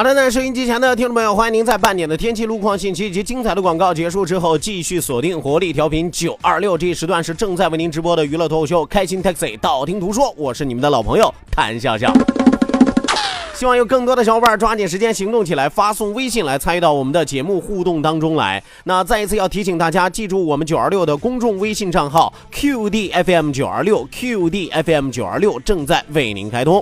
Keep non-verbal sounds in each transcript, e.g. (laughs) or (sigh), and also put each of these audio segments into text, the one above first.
好的，那收音机前的听众朋友，欢迎您在半点的天气路况信息以及精彩的广告结束之后，继续锁定活力调频九二六，这一时段是正在为您直播的娱乐脱口秀《开心 Taxi》，道听途说，我是你们的老朋友谭笑笑。希望有更多的小伙伴抓紧时间行动起来，发送微信来参与到我们的节目互动当中来。那再一次要提醒大家，记住我们九二六的公众微信账号 QDFM 九二六 QDFM 九二六正在为您开通。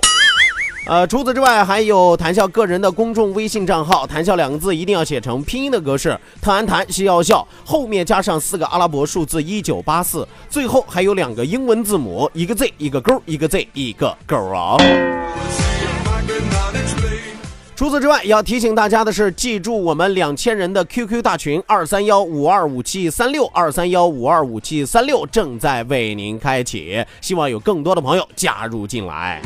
呃，除此之外，还有谈笑个人的公众微信账号，谈笑两个字一定要写成拼音的格式，特安谈是要笑，后面加上四个阿拉伯数字一九八四，最后还有两个英文字母，一个 Z 一个勾，一个 Z 一个勾啊。除此之外，要提醒大家的是，记住我们两千人的 QQ 大群二三幺五二五七三六二三幺五二五七三六正在为您开启，希望有更多的朋友加入进来。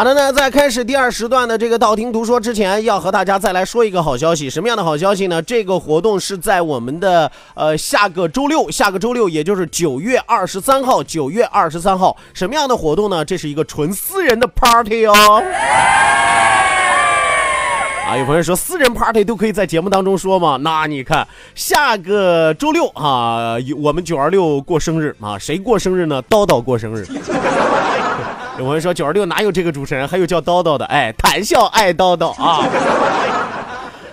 好的呢，在开始第二时段的这个道听途说之前，要和大家再来说一个好消息。什么样的好消息呢？这个活动是在我们的呃下个周六，下个周六也就是九月二十三号，九月二十三号，什么样的活动呢？这是一个纯私人的 party 哦。啊，有朋友说私人 party 都可以在节目当中说吗？那你看下个周六啊，我们九二六过生日啊，谁过生日呢？叨叨过生日。有朋友说九十六哪有这个主持人，还有叫叨叨的？哎，谈笑爱叨叨啊。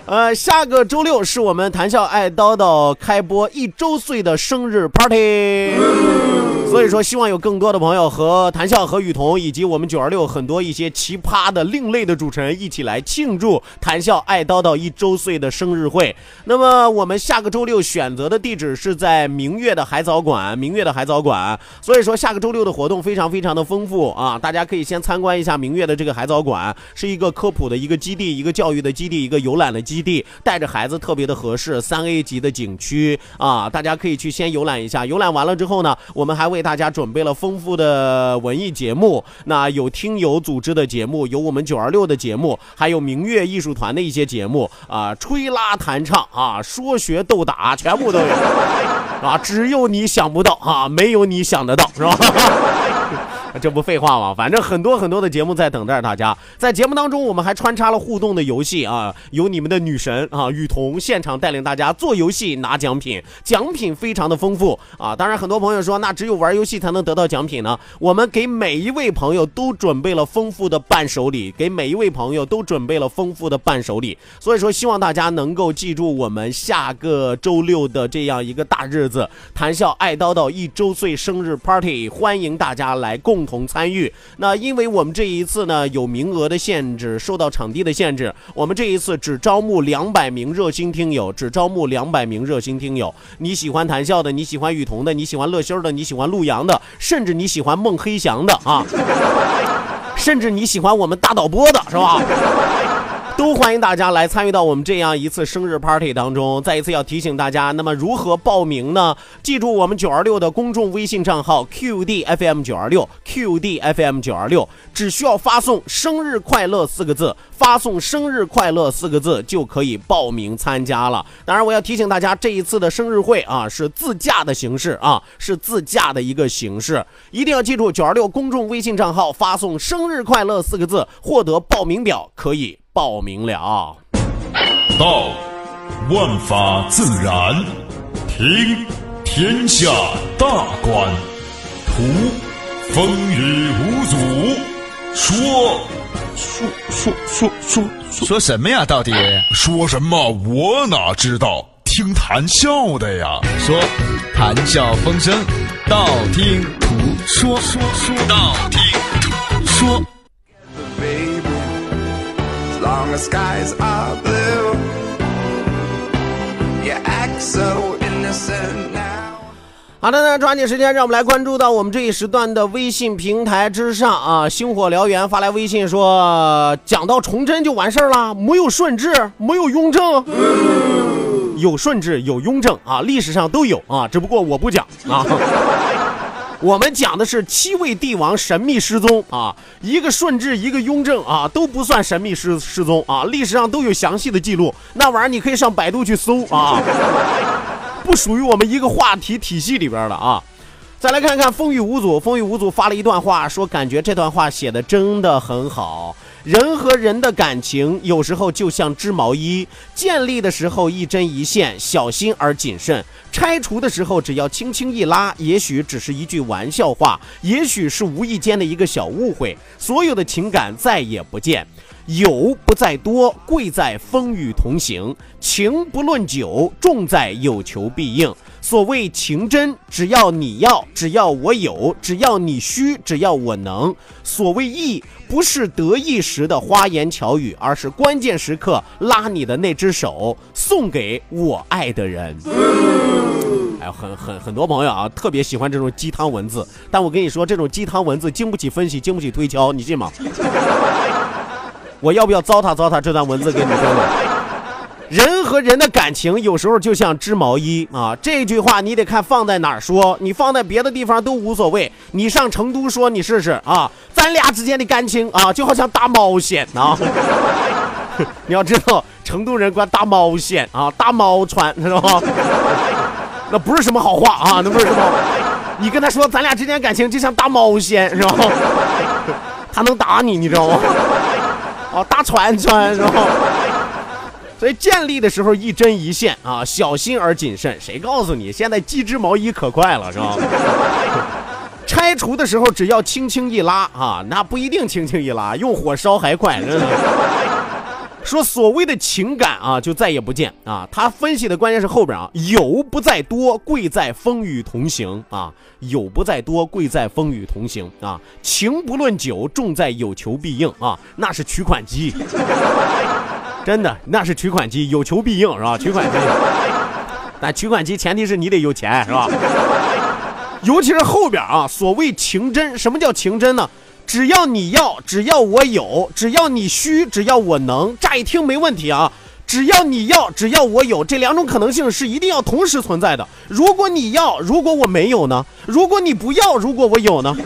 呃，下个周六是我们谈笑爱叨叨开播一周岁的生日 party。所以说，希望有更多的朋友和谈笑、和雨桐以及我们九二六很多一些奇葩的、另类的主持人一起来庆祝谈笑爱叨叨一周岁的生日会。那么，我们下个周六选择的地址是在明月的海藻馆，明月的海藻馆。所以说，下个周六的活动非常非常的丰富啊！大家可以先参观一下明月的这个海藻馆，是一个科普的一个基地，一个教育的基地，一个游览的基地，带着孩子特别的合适。三 A 级的景区啊，大家可以去先游览一下。游览完了之后呢，我们还为大家准备了丰富的文艺节目，那有听友组织的节目，有我们九二六的节目，还有明月艺术团的一些节目啊，吹拉弹唱啊，说学逗打，全部都有啊，只有你想不到啊，没有你想得到，是吧？这不废话吗？反正很多很多的节目在等待大家。在节目当中，我们还穿插了互动的游戏啊，有你们的女神啊雨桐现场带领大家做游戏拿奖品，奖品非常的丰富啊。当然，很多朋友说那只有玩游戏才能得到奖品呢。我们给每一位朋友都准备了丰富的伴手礼，给每一位朋友都准备了丰富的伴手礼。所以说，希望大家能够记住我们下个周六的这样一个大日子——谈笑爱叨叨一周岁生日 party，欢迎大家来共。同参与。那因为我们这一次呢有名额的限制，受到场地的限制，我们这一次只招募两百名热心听友，只招募两百名热心听友。你喜欢谈笑的，你喜欢雨桐的，你喜欢乐心的，你喜欢陆阳的，甚至你喜欢孟黑翔的啊，甚至你喜欢我们大导播的是吧？都欢迎大家来参与到我们这样一次生日 party 当中。再一次要提醒大家，那么如何报名呢？记住我们九二六的公众微信账号 QDFM 九二六 QDFM 九二六，只需要发送“生日快乐”四个字，发送“生日快乐”四个字就可以报名参加了。当然，我要提醒大家，这一次的生日会啊是自驾的形式啊，是自驾的一个形式，一定要记住九二六公众微信账号发送“生日快乐”四个字，获得报名表可以。报名了。道，万法自然；听，天下大观；图，风雨无阻；说，说说说说说什么呀？到底说什么？我哪知道？听谈笑的呀。说，谈笑风生；道听途说，说说道听途说。Long as skies are blue. You act so innocent now. 好的，那抓紧时间，让我们来关注到我们这一时段的微信平台之上啊！星火燎原发来微信说：“讲到崇祯就完事儿了，没有顺治，没有雍正，有顺治，有雍正啊，历史上都有啊，只不过我不讲啊。(laughs) ”我们讲的是七位帝王神秘失踪啊，一个顺治，一个雍正啊，都不算神秘失失踪啊，历史上都有详细的记录。那玩意儿你可以上百度去搜啊，(laughs) 不属于我们一个话题体系里边的啊。再来看看风雨无阻，风雨无阻发了一段话，说感觉这段话写的真的很好。人和人的感情有时候就像织毛衣，建立的时候一针一线，小心而谨慎；拆除的时候只要轻轻一拉，也许只是一句玩笑话，也许是无意间的一个小误会，所有的情感再也不见。有不在多，贵在风雨同行；情不论久，重在有求必应。所谓情真，只要你要，只要我有，只要你需，只要我能。所谓义，不是得意时的花言巧语，而是关键时刻拉你的那只手，送给我爱的人。(laughs) 哎呦，很很很多朋友啊，特别喜欢这种鸡汤文字。但我跟你说，这种鸡汤文字经不起分析，经不起推敲，你信吗？(laughs) 我要不要糟蹋糟蹋这段文字给你听听？人和人的感情有时候就像织毛衣啊，这句话你得看放在哪儿说，你放在别的地方都无所谓。你上成都说你试试啊，咱俩之间的感情啊，就好像大毛线啊。(laughs) 你要知道，成都人管大毛线啊，大毛穿知道吗？(laughs) 那不是什么好话啊，那不是什么。你跟他说咱俩之间感情就像大毛线是吧？(laughs) 他能打你，你知道吗？哦，大串串是吧？所以建立的时候一针一线啊，小心而谨慎。谁告诉你现在机织毛衣可快了是吧？(laughs) 拆除的时候只要轻轻一拉啊，那不一定轻轻一拉，用火烧还快。真的。说所谓的情感啊，就再也不见啊。他分析的关键是后边啊，有不在多，贵在风雨同行啊。有不在多，贵在风雨同行啊。情不论久，重在有求必应啊。那是取款机。真的，那是取款机，有求必应是吧？(laughs) 取款机，但取款机前提是你得有钱是吧？尤其是后边啊，所谓情真，什么叫情真呢？只要你要，只要我有，只要你需，只要我能，乍一听没问题啊。只要你要，只要我有，这两种可能性是一定要同时存在的。如果你要，如果我没有呢？如果你不要，如果我有呢？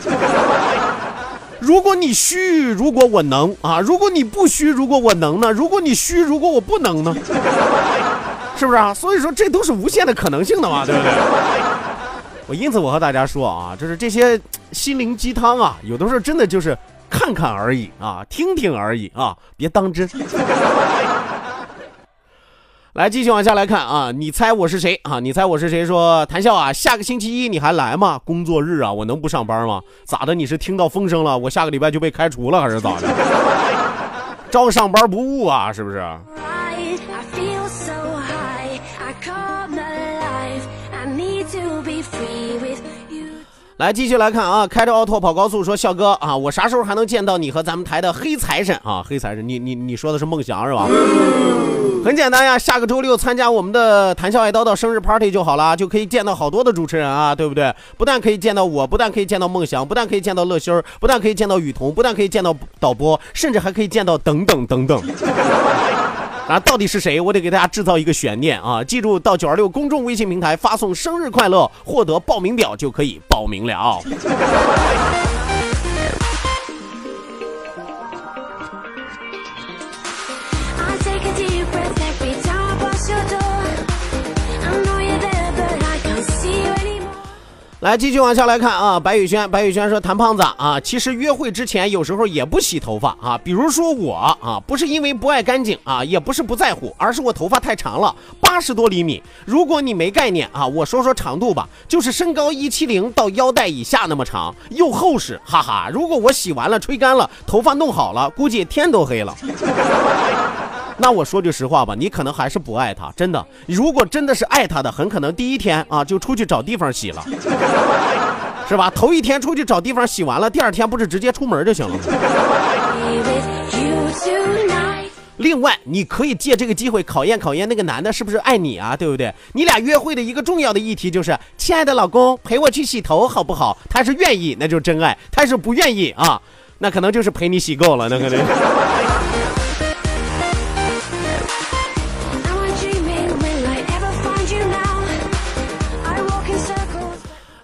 如果你虚，如果我能啊；如果你不虚，如果我能呢？如果你虚，如果我不能呢？是不是啊？所以说这都是无限的可能性的嘛，对不对？我因此我和大家说啊，就是这些心灵鸡汤啊，有的时候真的就是看看而已啊，听听而已啊，别当真。来，继续往下来看啊！你猜我是谁啊？你猜我是谁？说谭笑啊，下个星期一你还来吗？工作日啊，我能不上班吗？咋的？你是听到风声了？我下个礼拜就被开除了，还是咋的？招上班不误啊，是不是？来，继续来看啊！开着奥拓跑高速，说笑哥啊，我啥时候还能见到你和咱们台的黑财神啊？黑财神，你你你说的是孟祥是吧？很简单呀，下个周六参加我们的谈笑爱叨叨生日 party 就好了，就可以见到好多的主持人啊，对不对？不但可以见到我，不但可以见到梦想，不但可以见到乐心儿，不但可以见到雨桐，不但可以见到导播，甚至还可以见到等等等等。啊，到底是谁？我得给大家制造一个悬念啊！记住，到九二六公众微信平台发送“生日快乐”，获得报名表就可以报名了。来，继续往下来看啊，白宇轩，白宇轩说，谭胖子啊，其实约会之前有时候也不洗头发啊，比如说我啊，不是因为不爱干净啊，也不是不在乎，而是我头发太长了，八十多厘米。如果你没概念啊，我说说长度吧，就是身高一七零到腰带以下那么长，又厚实，哈哈。如果我洗完了吹干了，头发弄好了，估计天都黑了。那我说句实话吧，你可能还是不爱他，真的。如果真的是爱他的，很可能第一天啊就出去找地方洗了，(laughs) 是吧？头一天出去找地方洗完了，第二天不是直接出门就行了？另外，你可以借这个机会考验考验那个男的是不是爱你啊，对不对？你俩约会的一个重要的议题就是，亲爱的老公，陪我去洗头好不好？他是愿意，那就是真爱；他是不愿意啊，那可能就是陪你洗够了，那可能。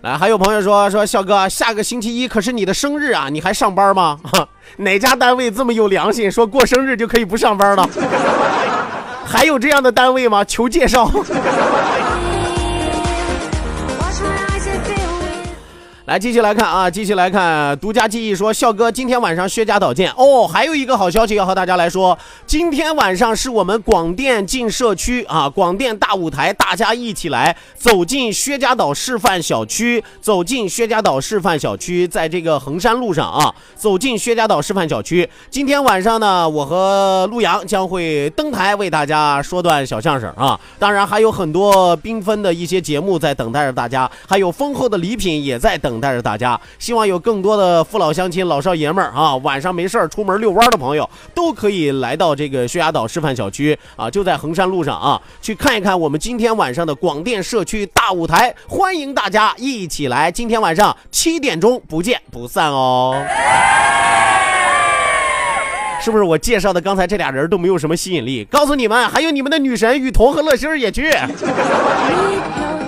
啊，还有朋友说说笑哥，下个星期一可是你的生日啊，你还上班吗？(laughs) 哪家单位这么有良心，说过生日就可以不上班了？(laughs) 还有这样的单位吗？求介绍。来，继续来看啊，继续来看。独家记忆说，笑哥今天晚上薛家岛见哦。还有一个好消息要和大家来说，今天晚上是我们广电进社区啊，广电大舞台，大家一起来走进薛家岛示范小区，走进薛家岛示范小区，在这个衡山路上啊，走进薛家岛示范小区。今天晚上呢，我和陆阳将会登台为大家说段小相声啊，当然还有很多缤纷的一些节目在等待着大家，还有丰厚的礼品也在等。带着大家，希望有更多的父老乡亲、老少爷们儿啊，晚上没事儿出门遛弯的朋友，都可以来到这个薛家岛示范小区啊，就在衡山路上啊，去看一看我们今天晚上的广电社区大舞台，欢迎大家一起来。今天晚上七点钟不见不散哦。是不是我介绍的刚才这俩人都没有什么吸引力？告诉你们，还有你们的女神雨桐和乐心儿也去。(laughs)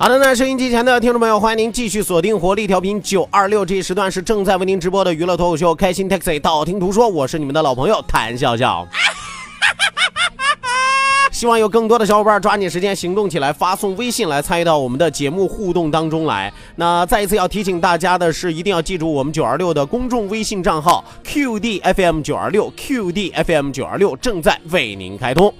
好的，那收音机前的听众朋友，欢迎您继续锁定活力调频九二六，这一时段是正在为您直播的娱乐脱口秀《开心 Taxi》，道听途说，我是你们的老朋友谭笑笑。希望有更多的小伙伴抓紧时间行动起来，发送微信来参与到我们的节目互动当中来。那再一次要提醒大家的是，一定要记住我们九二六的公众微信账号 QDFM 九二六 QDFM 九二六正在为您开通。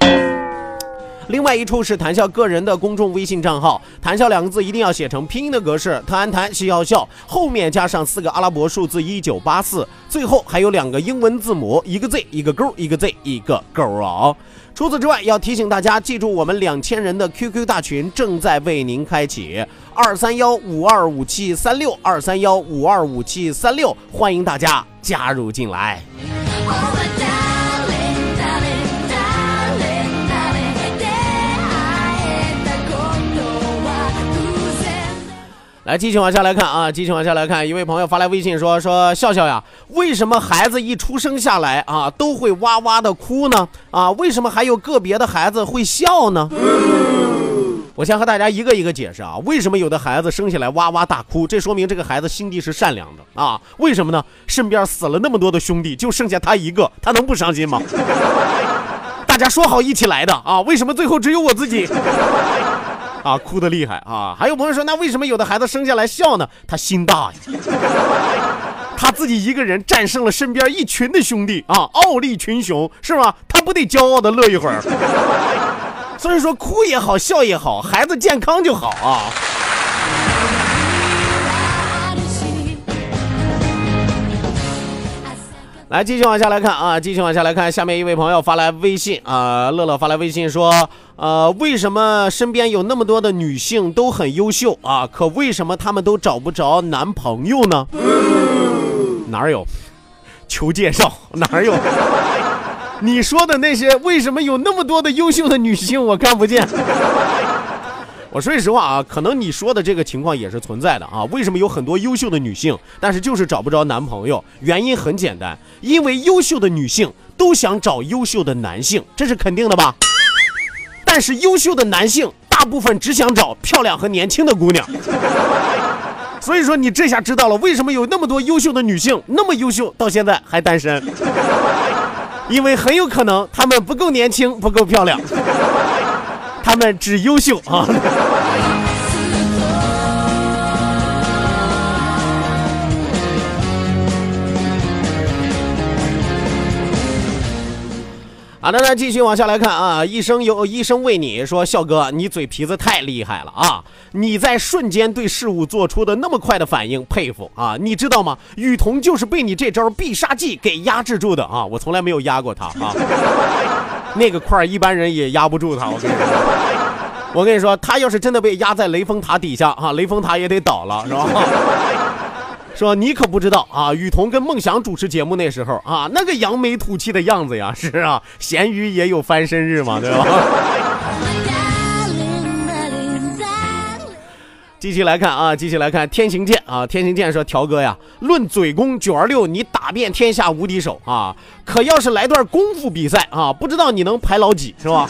另外一处是谈笑个人的公众微信账号，谈笑两个字一定要写成拼音的格式，谈谈笑笑，后面加上四个阿拉伯数字一九八四，最后还有两个英文字母，一个 Z 一个勾，一个 Z 一个勾啊。除此之外，要提醒大家记住我们两千人的 QQ 大群正在为您开启，二三幺五二五七三六二三幺五二五七三六，欢迎大家加入进来。来，继续往下来看啊，继续往下来看，一位朋友发来微信说说笑笑呀，为什么孩子一出生下来啊都会哇哇的哭呢？啊，为什么还有个别的孩子会笑呢？我先和大家一个一个解释啊，为什么有的孩子生下来哇哇大哭？这说明这个孩子心地是善良的啊。为什么呢？身边死了那么多的兄弟，就剩下他一个，他能不伤心吗？大家说好一起来的啊，为什么最后只有我自己？(laughs) 啊，哭的厉害啊！还有朋友说，那为什么有的孩子生下来笑呢？他心大呀，(laughs) 他自己一个人战胜了身边一群的兄弟啊，傲立群雄是吧？他不得骄傲的乐一会儿？(laughs) 所以说，哭也好，笑也好，孩子健康就好啊。来，继续往下来看啊，继续往下来看，下面一位朋友发来微信啊，乐乐发来微信说，呃，为什么身边有那么多的女性都很优秀啊？可为什么她们都找不着男朋友呢？哪有？求介绍？(laughs) 哪有？你说的那些，为什么有那么多的优秀的女性我看不见？我说句实话啊，可能你说的这个情况也是存在的啊。为什么有很多优秀的女性，但是就是找不着男朋友？原因很简单，因为优秀的女性都想找优秀的男性，这是肯定的吧？但是优秀的男性大部分只想找漂亮和年轻的姑娘。所以说你这下知道了为什么有那么多优秀的女性那么优秀，到现在还单身，(laughs) 因为很有可能她们不够年轻，不够漂亮。他们只优秀啊！(laughs) 好的，那继续往下来看啊。医生有医生为你说，笑哥，你嘴皮子太厉害了啊！你在瞬间对事物做出的那么快的反应，佩服啊！你知道吗？雨桐就是被你这招必杀技给压制住的啊！我从来没有压过他啊。(laughs) 那个块一般人也压不住他，我跟你说，(laughs) 我跟你说，他要是真的被压在雷峰塔底下啊，雷峰塔也得倒了，是吧？(laughs) 说你可不知道啊，雨桐跟梦想主持节目那时候啊，那个扬眉吐气的样子呀，是啊，咸鱼也有翻身日嘛，对吧？继续来看啊，继续来看天行健啊，天行健说：“条哥呀，论嘴功九二六，你打遍天下无敌手啊！可要是来段功夫比赛啊，不知道你能排老几是吧？”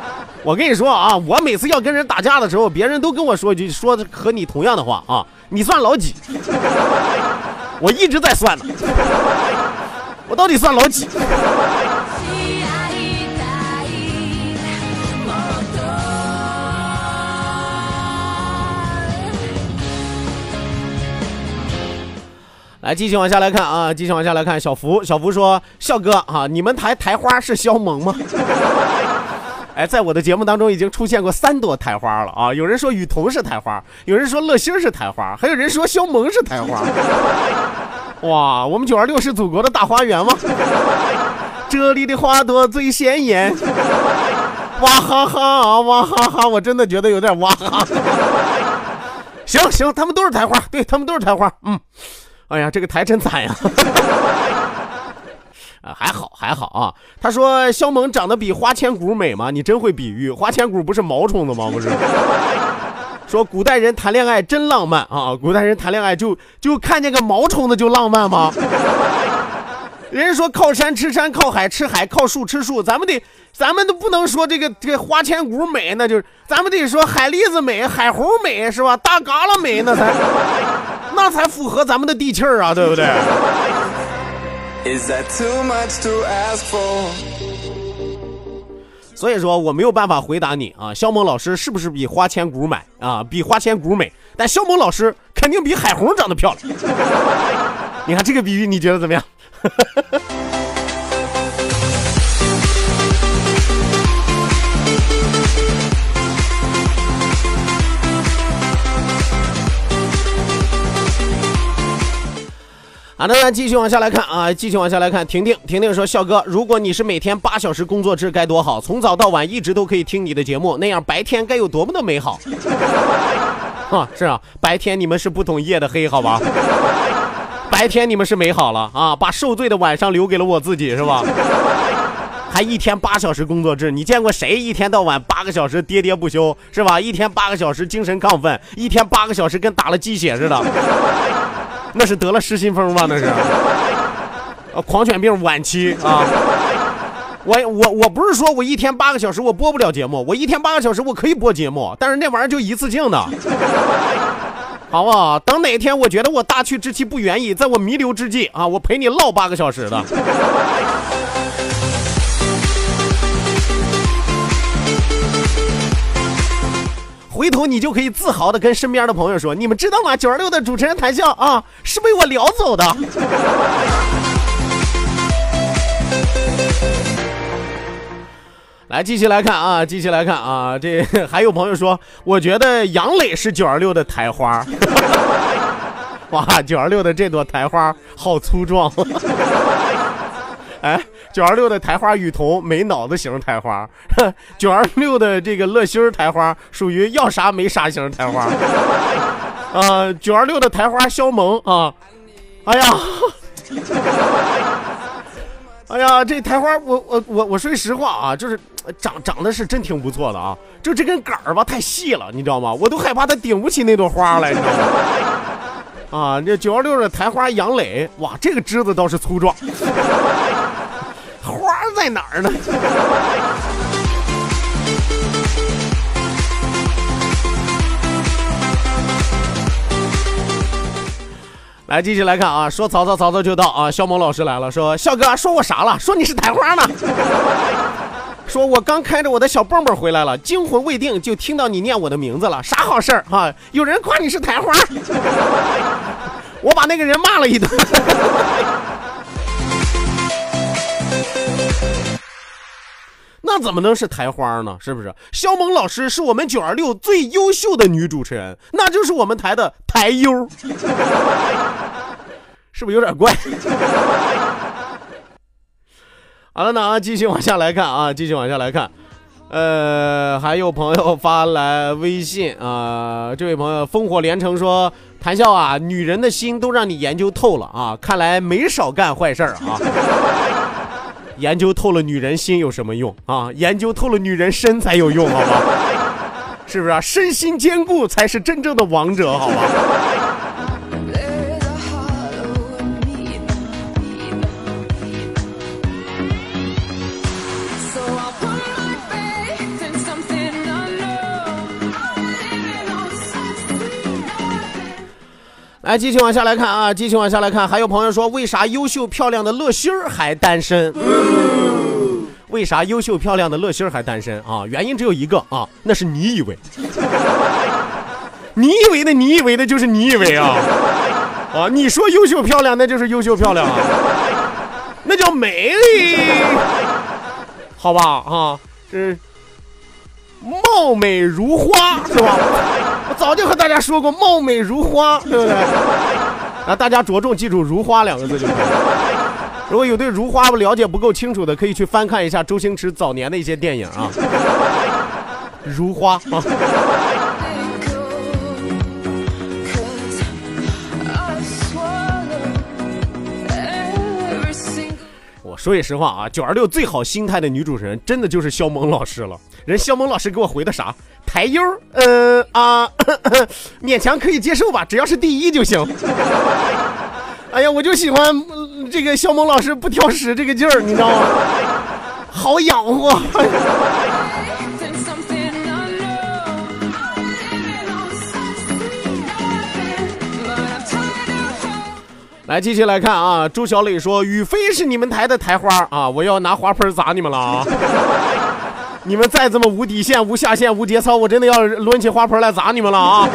(laughs) 我跟你说啊，我每次要跟人打架的时候，别人都跟我说一句说和你同样的话啊，你算老几？(laughs) 我一直在算呢，我到底算老几？来，继续往下来看啊，继续往下来看。小福，小福说：“笑哥啊，你们台台花是肖萌吗？” (laughs) 哎，在我的节目当中已经出现过三朵台花了啊！有人说雨桐是台花，有人说乐心是台花，还有人说肖萌是台花。(laughs) 哇，我们九二六是祖国的大花园吗？(laughs) 这里的花朵最鲜艳。哇哈哈，哇哈哈，我真的觉得有点哇哈。行行，他们都是台花，对他们都是台花，嗯。哎呀，这个台真惨呀！(laughs) 啊，还好还好啊。他说肖萌长得比花千骨美吗？你真会比喻，花千骨不是毛虫子吗？不是。(laughs) 说古代人谈恋爱真浪漫啊！古代人谈恋爱就就看见个毛虫子就浪漫吗？(laughs) 人家说靠山吃山，靠海吃海，靠树吃树，咱们得，咱们都不能说这个这个花千骨美，那就是咱们得说海蛎子美，海猴美是吧？大嘎啦美那才。那才符合咱们的地气儿啊，(laughs) 对不对？所以说我没有办法回答你啊，肖萌老师是不是比花千骨美啊？比花千骨美，但肖萌老师肯定比海红长得漂亮。(laughs) 你看这个比喻，你觉得怎么样？(laughs) 好的，那继续往下来看啊，继续往下来看。婷婷，婷婷说：“笑哥，如果你是每天八小时工作制该多好，从早到晚一直都可以听你的节目，那样白天该有多么的美好。(laughs) ”啊，是啊，白天你们是不懂夜的黑，好吧？白天你们是美好了啊，把受罪的晚上留给了我自己，是吧？还一天八小时工作制，你见过谁一天到晚八个小时喋喋不休是吧？一天八个小时精神亢奋，一天八个小时跟打了鸡血似的，(laughs) 那是得了失心疯吧？那是，啊，(laughs) 狂犬病晚期啊！我我我不是说我一天八个小时我播不了节目，我一天八个小时我可以播节目，但是那玩意儿就一次性的。好不好？等哪天我觉得我大去之期不远矣，在我弥留之际啊，我陪你唠八个小时的。回头你就可以自豪的跟身边的朋友说：“你们知道吗？九二六的主持人谈笑啊，是被我撩走的。”来，继续来看啊，继续来看啊，这 (laughs) 还有朋友说，我觉得杨磊是九二六的台花。(laughs) 哇，九二六的这朵台花好粗壮。(laughs) 哎，九二六的台花雨桐没脑子型台花，(laughs) 九二六的这个乐心台花属于要啥没啥型台花。啊，(laughs) 九二六的台花肖萌啊，哎呀。(laughs) 哎呀，这台花，我我我我说句实话啊，就是长长得是真挺不错的啊，就这根杆儿吧太细了，你知道吗？我都害怕它顶不起那朵花来，你知道吗？啊，这九二六的台花杨磊，哇，这个枝子倒是粗壮，花在哪儿呢？(laughs) 来，继续来看啊！说曹操，曹操就到啊！肖萌老师来了，说笑哥，说我啥了？说你是台花呢？(laughs) 说我刚开着我的小蹦蹦回来了，惊魂未定，就听到你念我的名字了，啥好事儿啊？有人夸你是台花，(laughs) 我把那个人骂了一顿。那怎么能是台花呢？是不是？肖萌老师是我们九二六最优秀的女主持人，那就是我们台的台优，(laughs) 是不是有点怪？好了，那啊，继续往下来看啊，继续往下来看。呃，还有朋友发来微信啊，这位朋友烽火连城说：“谈笑啊，女人的心都让你研究透了啊，看来没少干坏事儿啊。”研究透了女人心有什么用啊？研究透了女人身才有用，好吧？(laughs) 是不是啊？身心兼顾才是真正的王者，好吧？来，继续往下来看啊！继续往下来看，还有朋友说，为啥优秀漂亮的乐心儿还单身？为啥优秀漂亮的乐心儿还单身啊？原因只有一个啊，那是你以为，你以为的，你以为的就是你以为啊啊！你说优秀漂亮，那就是优秀漂亮啊，那叫美丽，好吧啊，这貌美如花是吧？我早就和大家说过，貌美如花，(laughs) 对不对？啊，大家着重记住“如花”两个字就可以。如果有对如花了解不够清楚的，可以去翻看一下周星驰早年的一些电影啊。如花啊。说句实话啊，九二六最好心态的女主持人，真的就是肖萌老师了。人肖萌老师给我回的啥？台优，呃啊，(coughs) 勉强可以接受吧，只要是第一就行。(laughs) 哎呀，我就喜欢这个肖萌老师不挑食这个劲儿，你知道吗？好养活。来，继续来看啊，朱小磊说：“宇飞是你们台的台花啊，我要拿花盆砸你们了啊！” (laughs) 你们再这么无底线、无下限、无节操，我真的要抡起花盆来砸你们了啊！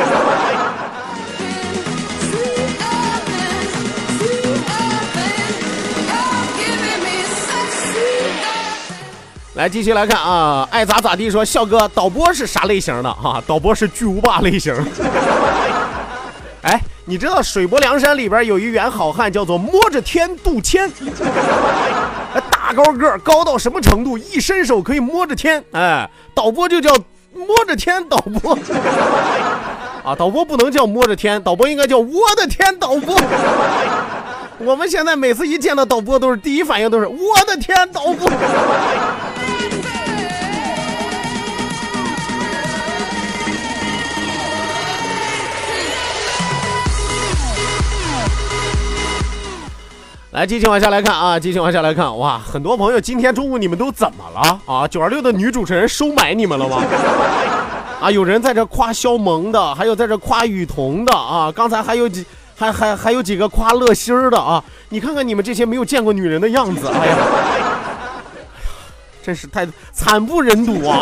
来，继续来看啊，爱咋咋地。说笑哥，导播是啥类型的？哈，导播是巨无霸类型。(laughs) 哎，你知道水泊梁山里边有一员好汉叫做摸着天杜迁。(laughs) 大高个高到什么程度？一伸手可以摸着天，哎，导播就叫摸着天导播 (laughs) 啊，导播不能叫摸着天，导播应该叫我的天导播。(laughs) 我们现在每次一见到导播，都是第一反应都是我的天导播。来，继续往下来看啊，继续往下来看，哇，很多朋友今天中午你们都怎么了啊？九二六的女主持人收买你们了吗？(laughs) 啊，有人在这夸肖萌的，还有在这夸雨桐的啊，刚才还有几还还还有几个夸乐心儿的啊，你看看你们这些没有见过女人的样子，哎呀，真是太惨不忍睹啊！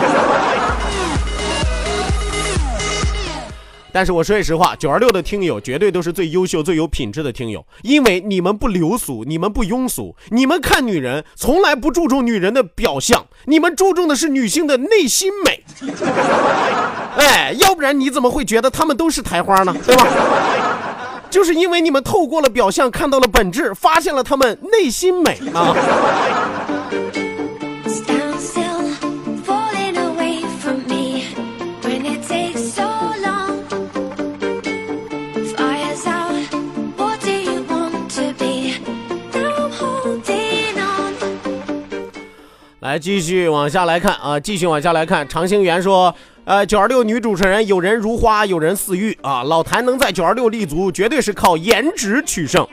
但是我说句实话，九二六的听友绝对都是最优秀、最有品质的听友，因为你们不流俗，你们不庸俗，你们看女人从来不注重女人的表象，你们注重的是女性的内心美。(laughs) 哎，要不然你怎么会觉得她们都是台花呢？对吧？就是因为你们透过了表象看到了本质，发现了她们内心美啊。来继续往下来看啊，继续往下来看。长兴元说，呃，九二六女主持人有人如花，有人似玉啊。老谭能在九二六立足，绝对是靠颜值取胜。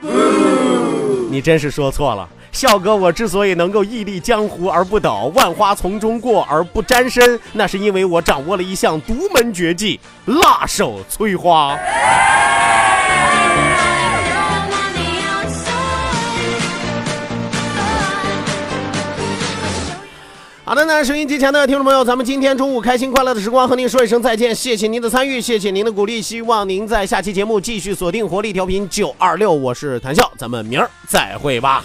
你真是说错了，笑哥，我之所以能够屹立江湖而不倒，万花丛中过而不沾身，那是因为我掌握了一项独门绝技——辣手摧花。好的，那收音机前的听众朋友，咱们今天中午开心快乐的时光和您说一声再见，谢谢您的参与，谢谢您的鼓励，希望您在下期节目继续锁定活力调频九二六，我是谭笑，咱们明儿再会吧。